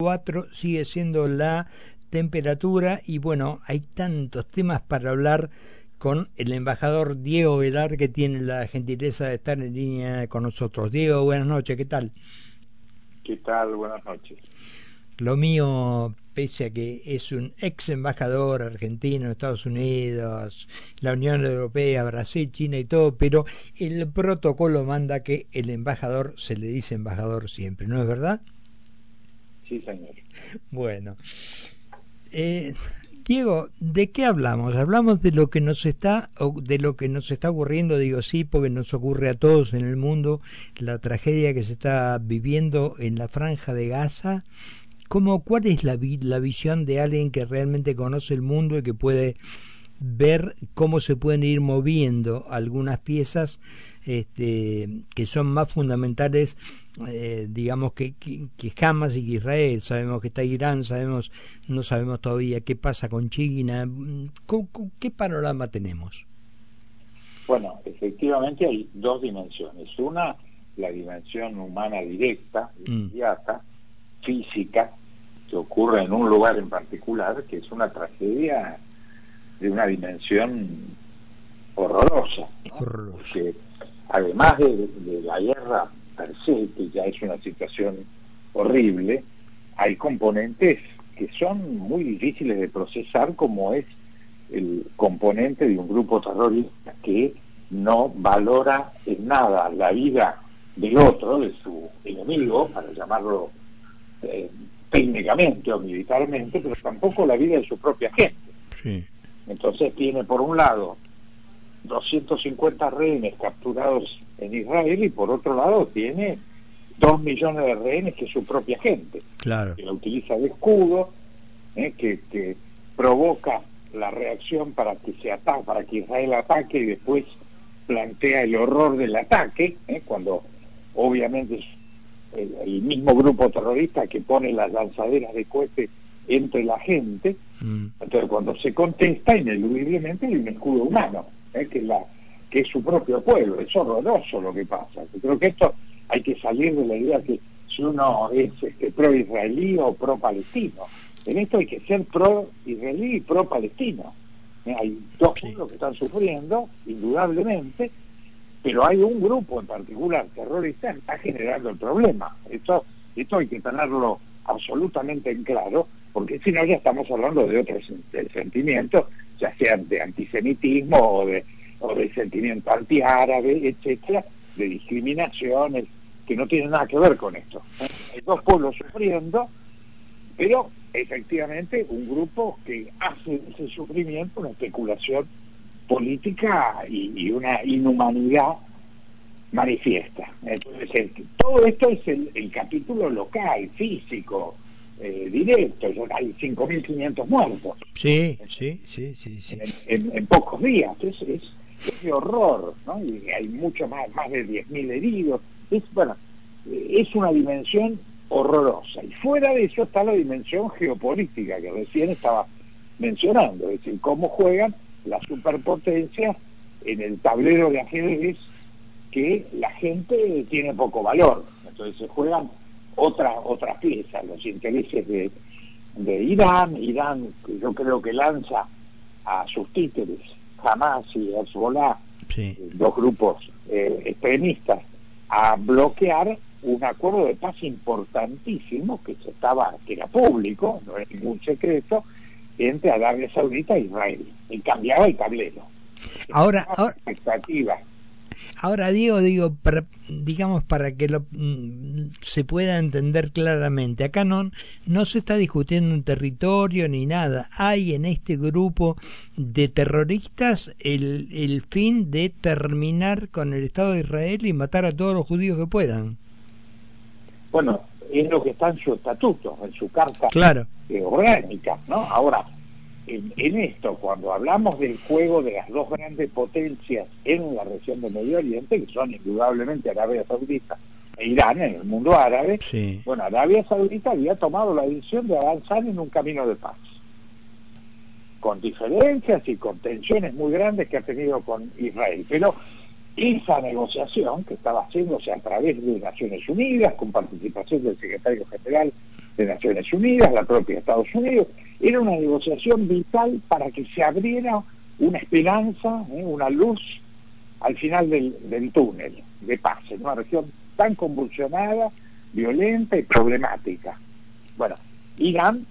4 sigue siendo la temperatura y bueno, hay tantos temas para hablar con el embajador Diego Velar que tiene la gentileza de estar en línea con nosotros. Diego, buenas noches, ¿qué tal? ¿Qué tal? Buenas noches. Lo mío, pese a que es un ex embajador argentino en Estados Unidos, la Unión Europea, Brasil, China y todo, pero el protocolo manda que el embajador se le dice embajador siempre, ¿no es verdad? Sí, señor. Bueno. Eh, Diego, ¿de qué hablamos? Hablamos de lo que nos está de lo que nos está ocurriendo, digo sí, porque nos ocurre a todos en el mundo la tragedia que se está viviendo en la franja de Gaza. ¿Cómo, ¿Cuál es la, la visión de alguien que realmente conoce el mundo y que puede ver cómo se pueden ir moviendo algunas piezas este, que son más fundamentales, eh, digamos, que, que, que, Hamas y que Israel. Sabemos que está Irán, sabemos, no sabemos todavía qué pasa con China. ¿Qué panorama tenemos? Bueno, efectivamente hay dos dimensiones. Una, la dimensión humana directa, mm. inmediata, mm. física, que ocurre en un lugar en particular, que es una tragedia de una dimensión horrorosa. Horrorosa además de, de, la guerra per se, que ya es una situación horrible, hay componentes que son muy difíciles de procesar, como es el componente de un grupo terrorista que no valora en nada la vida del otro, de su enemigo, para llamarlo eh, técnicamente o militarmente, pero tampoco la vida de su propia gente. Sí. Entonces tiene por un lado 250 rehenes capturados en Israel y por otro lado tiene dos millones de rehenes que es su propia gente, claro. que la utiliza de escudo, ¿eh? que, que, provoca la reacción para que se ataque, para que Israel ataque y después plantea el horror del ataque, ¿eh? cuando obviamente es el, el, mismo grupo terrorista que pone las lanzaderas de cohete entre la gente, mm. entonces cuando se contesta ineludiblemente hay un escudo humano ¿eh? que, la, que es su propio pueblo. Es horroroso lo que pasa. Yo creo que esto hay que salir de la idea que si uno es este, pro-israelí o pro-palestino. En esto hay que ser pro-israelí y pro-palestino. ¿Eh? Hay dos pueblos que están sufriendo, indudablemente, pero hay un grupo en particular terrorista que está generando el problema. Esto, esto hay que tenerlo absolutamente en claro, porque si no ya estamos hablando de otros sentimientos ya sean de antisemitismo o de, o sentimiento antiárabe, etcétera, de discriminaciones que no tienen nada que ver con esto. Hay dos pueblos sufriendo, pero efectivamente un grupo que hace ese sufrimiento una especulación política y, una inhumanidad manifiesta. Entonces, todo esto es el capítulo local, físico, eh, directo, hay 5.500 muertos. Sí, sí, sí, sí. sí. En, en, en, pocos días, es, es, es de horror, ¿no? Y hay mucho más, más de 10.000 heridos. Es, bueno, es una dimensión horrorosa. Y fuera de eso está la dimensión geopolítica que recién estaba mencionando, es decir, cómo juegan las superpotencias en el tablero de ajedrez que la gente tiene poco valor. Entonces se juegan otras otras piezas, los intereses de, de Irán, Irán yo creo que lanza a sus títeres, Hamas y Hezbollah, sí. dos grupos eh, extremistas, a bloquear un acuerdo de paz importantísimo que se estaba, que era público, no es ningún secreto, entre Arabia Saudita e Israel. Y cambiaba el tablero. Ahora, ahora Ahora, digo, para, digamos para que lo, mm, se pueda entender claramente, acá no, no se está discutiendo un territorio ni nada. Hay en este grupo de terroristas el, el fin de terminar con el Estado de Israel y matar a todos los judíos que puedan. Bueno, es lo que está en su estatuto, en su carta claro. orgánica, ¿no? Ahora, en, en, esto, cuando hablamos del juego de las dos grandes potencias en la región del Medio Oriente, que son indudablemente Arabia Saudita e Irán en el mundo árabe, sí. bueno, Arabia Saudita había tomado la decisión de avanzar en un camino de paz, con diferencias y con tensiones muy grandes que ha tenido con Israel, pero esa negociación que estaba haciéndose a través de Naciones Unidas, con participación del secretario general de Naciones Unidas, la propia Estados Unidos. Era una negociación vital para que se abriera una esperanza, ¿eh? una luz al final del, del, túnel de paz, en una región tan convulsionada, violenta y problemática. Bueno, Irán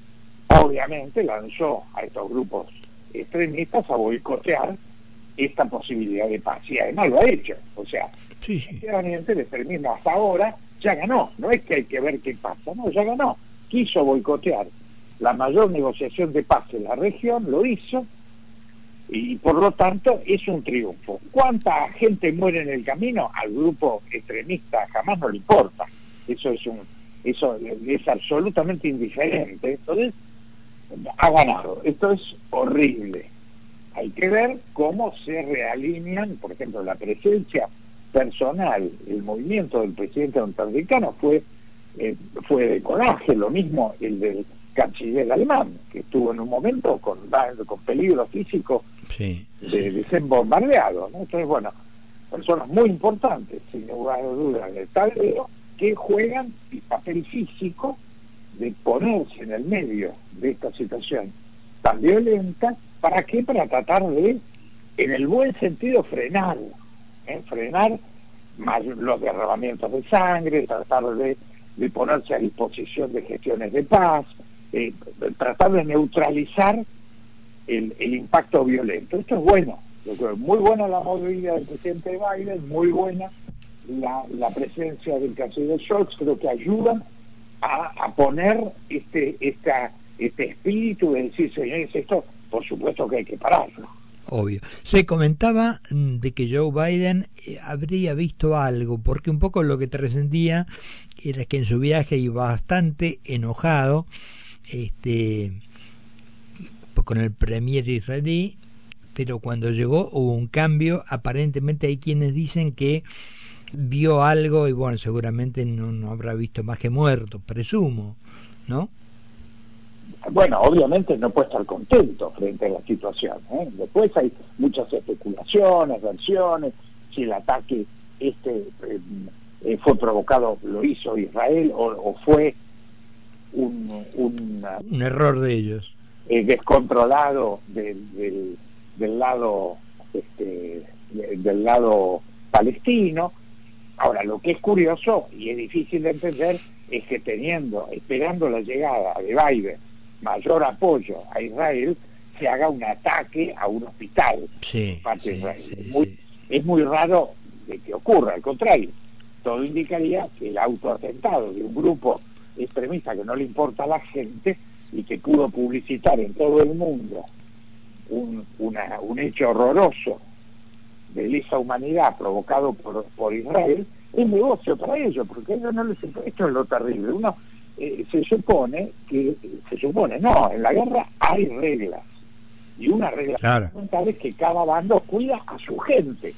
obviamente lanzó a estos grupos extremistas a boicotear esta posibilidad de paz y además lo ha hecho. O sea, sí, sí. el extremismo hasta ahora ya ganó, no es que hay que ver qué pasa, no, ya ganó. Quiso boicotear la mayor negociación de paz en la región, lo hizo, y por lo tanto es un triunfo. ¿Cuánta gente muere en el camino? Al grupo extremista jamás no le importa. Eso es un eso es absolutamente indiferente. Entonces, ha ganado. Esto es horrible. Hay que ver cómo se realinean, por ejemplo, la presencia personal, el movimiento del presidente norteamericano fue, eh, fue de coraje, lo mismo el del canciller alemán, que estuvo en un momento con, con peligro físico de, ser bombardeado. Entonces, bueno, personas muy importantes, sin lugar a dudas, en el tablero, que juegan el papel físico de ponerse en el medio de esta situación tan violenta, ¿para qué? Para tratar de, en el buen sentido, frenar, ¿eh? frenar más los derramamientos de sangre, tratar de, de, ponerse a disposición de gestiones de paz, eh, tratar de neutralizar el, el, impacto violento. Esto es bueno, muy buena la movida del presidente Biden, muy buena la, la presencia del canciller Scholz, creo que ayudan a, poner este, esta, este espíritu de decir, señores, esto por supuesto que hay que pararlo. Obvio. Se comentaba mm, de que Joe Biden eh, habría visto algo, porque un poco lo que te resentía era que en su viaje iba bastante enojado este, con el premier israelí, pero cuando llegó hubo un cambio. Aparentemente hay quienes dicen que vio algo y bueno, seguramente no, no habrá visto más que muerto, presumo, ¿no? Bueno, obviamente no puede estar contento frente a la situación. ¿eh? Después hay muchas especulaciones, versiones, si el ataque este eh, fue provocado, lo hizo Israel o, fue un, un, error de ellos. Eh, descontrolado del, del, lado este, del lado palestino Ahora, lo que es curioso y es difícil de entender es que teniendo, esperando la llegada de Biden, mayor apoyo a Israel, se haga un ataque a un hospital. Sí, es, muy, raro de que ocurra, al contrario, todo indicaría que el autoatentado de un grupo extremista que no le importa a la gente y que pudo publicitar en todo el mundo un, un hecho horroroso de lesa humanidad provocado por, por Israel es negocio para ellos, porque ellos no les esto es lo terrible. Uno eh, se supone que, se supone, no, en la guerra hay reglas. Y una regla fundamental es que cada bando cuida a su gente.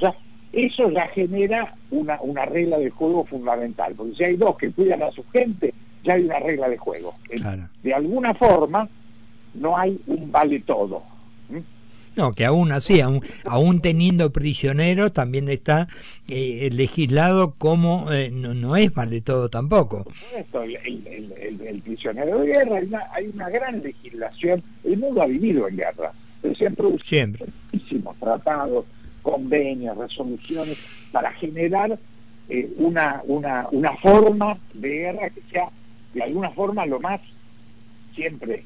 ya, eso ya genera una, una regla de juego fundamental, porque si hay dos que cuidan a su gente, ya hay una regla de juego. De alguna forma, no hay un vale todo. No, que aún así, aún, aún teniendo prisioneros, también está eh, legislado como eh, no, no, es vale todo tampoco. El, el, el, prisionero de guerra, hay una, hay una, gran legislación, el mundo ha vivido en guerra, pero se han producido Siempre. muchísimos tratados, convenios, resoluciones, para generar eh, una, una, una forma de guerra que sea de alguna forma lo más siempre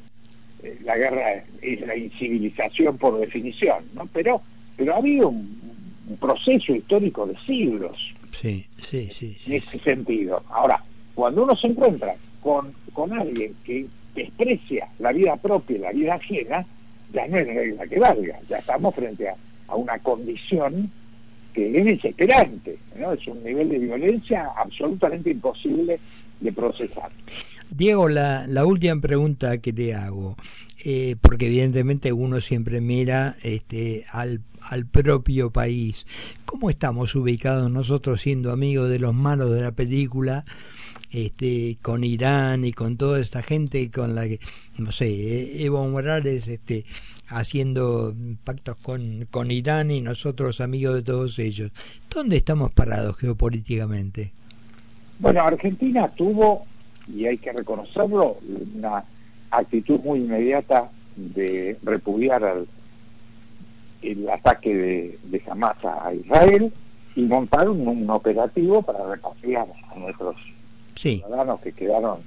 eh, la guerra es la incivilización por definición, ¿no? Pero, pero ha habido un, proceso histórico de siglos sí, sí, sí, en ese sentido. Ahora, cuando uno se encuentra con, con alguien que desprecia la vida propia y la vida ajena, ya no es regla que valga, ya estamos frente a, a una condición que es desesperante, ¿no? es un nivel de violencia absolutamente imposible de procesar. Diego, la, la última pregunta que te hago, eh, porque evidentemente uno siempre mira este, al, al propio país. ¿Cómo estamos ubicados nosotros siendo amigos de los malos de la película? este, con Irán y con toda esta gente con la que, no sé, eh, Evo Morales este, haciendo pactos con, con Irán y nosotros amigos de todos ellos. ¿Dónde estamos parados geopolíticamente? Bueno, Argentina tuvo y hay que reconocerlo, una actitud muy inmediata de repudiar al, el ataque de, de Hamas a Israel y montar un, operativo para repatriar a nuestros ciudadanos que quedaron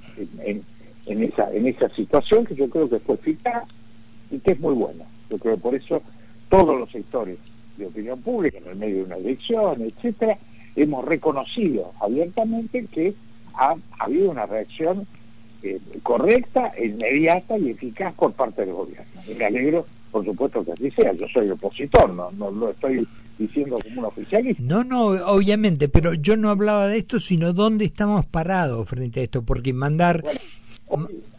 en, en, esa en esa situación que yo creo que fue eficaz y que es muy buena. Yo creo que por eso todos los sectores de opinión pública, en el medio de una elección, etcétera, hemos reconocido abiertamente que ha, habido una reacción eh, correcta, inmediata y eficaz por parte del gobierno. Y me alegro, por supuesto, que así sea. Yo soy opositor, no, no lo estoy diciendo como un oficialista. No, no, obviamente, pero yo no hablaba de esto, sino dónde estamos parados frente a esto, porque mandar...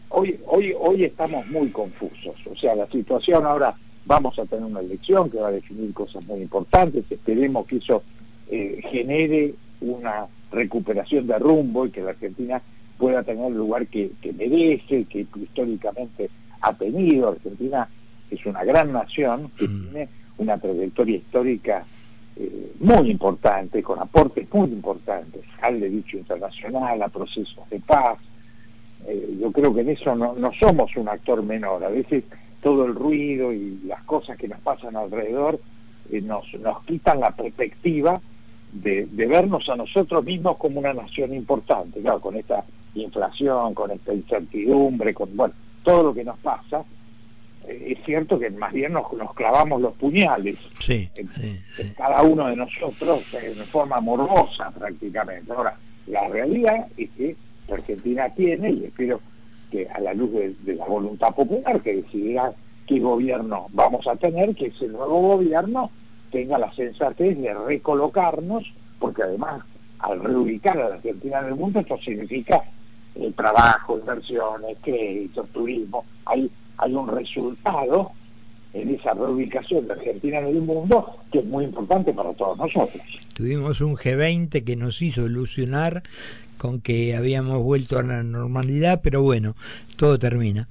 hoy, hoy, hoy, estamos muy confusos, o sea, la situación ahora vamos a tener una elección que va a definir cosas muy importantes, esperemos que eso eh, genere una recuperación de rumbo y que la Argentina pueda tener el lugar que, merece, que históricamente ha tenido. Argentina es una gran nación que mm. tiene una trayectoria histórica eh, muy importante, con aportes muy importantes al derecho internacional, a procesos de paz. Eh, yo creo que en eso no, no somos un actor menor. A veces todo el ruido y las cosas que nos pasan alrededor eh, nos, nos quitan la perspectiva de, vernos a nosotros mismos como una nación importante, claro, con esta inflación, con esta incertidumbre, con bueno, todo lo que nos pasa, eh, es cierto que más bien nos, nos clavamos los puñales sí, en, cada uno de nosotros en forma morbosa prácticamente. Ahora, la realidad es que Argentina tiene, y espero que a la luz de, de la voluntad popular que decidirá qué gobierno vamos a tener, que ese nuevo gobierno tenga la sensatez de recolocarnos, porque además al reubicar a la Argentina en el mundo esto significa el trabajo, inversiones, créditos, turismo, hay, hay un resultado en esa reubicación de Argentina en el mundo que es muy importante para todos nosotros. Tuvimos un G20 que nos hizo ilusionar con que habíamos vuelto a la normalidad, pero bueno, todo termina.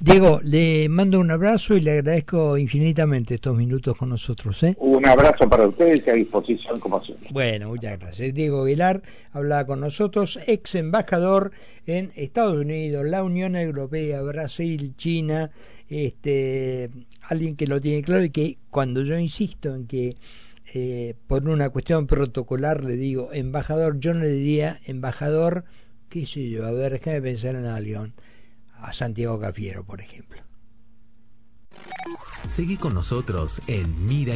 Diego, le mando un abrazo y le agradezco infinitamente estos minutos con nosotros. ¿eh? Un abrazo para ustedes y a disposición como siempre. Bueno, muchas gracias. Diego Vilar hablaba con nosotros, ex embajador en Estados Unidos, la Unión Europea, Brasil, China, este, alguien que lo tiene claro y que cuando yo insisto en que eh, por una cuestión protocolar le digo embajador, yo no le diría embajador, qué sé yo, a ver, déjame pensar en alguien a Santiago Cafiero, por ejemplo. Seguí con nosotros en Mira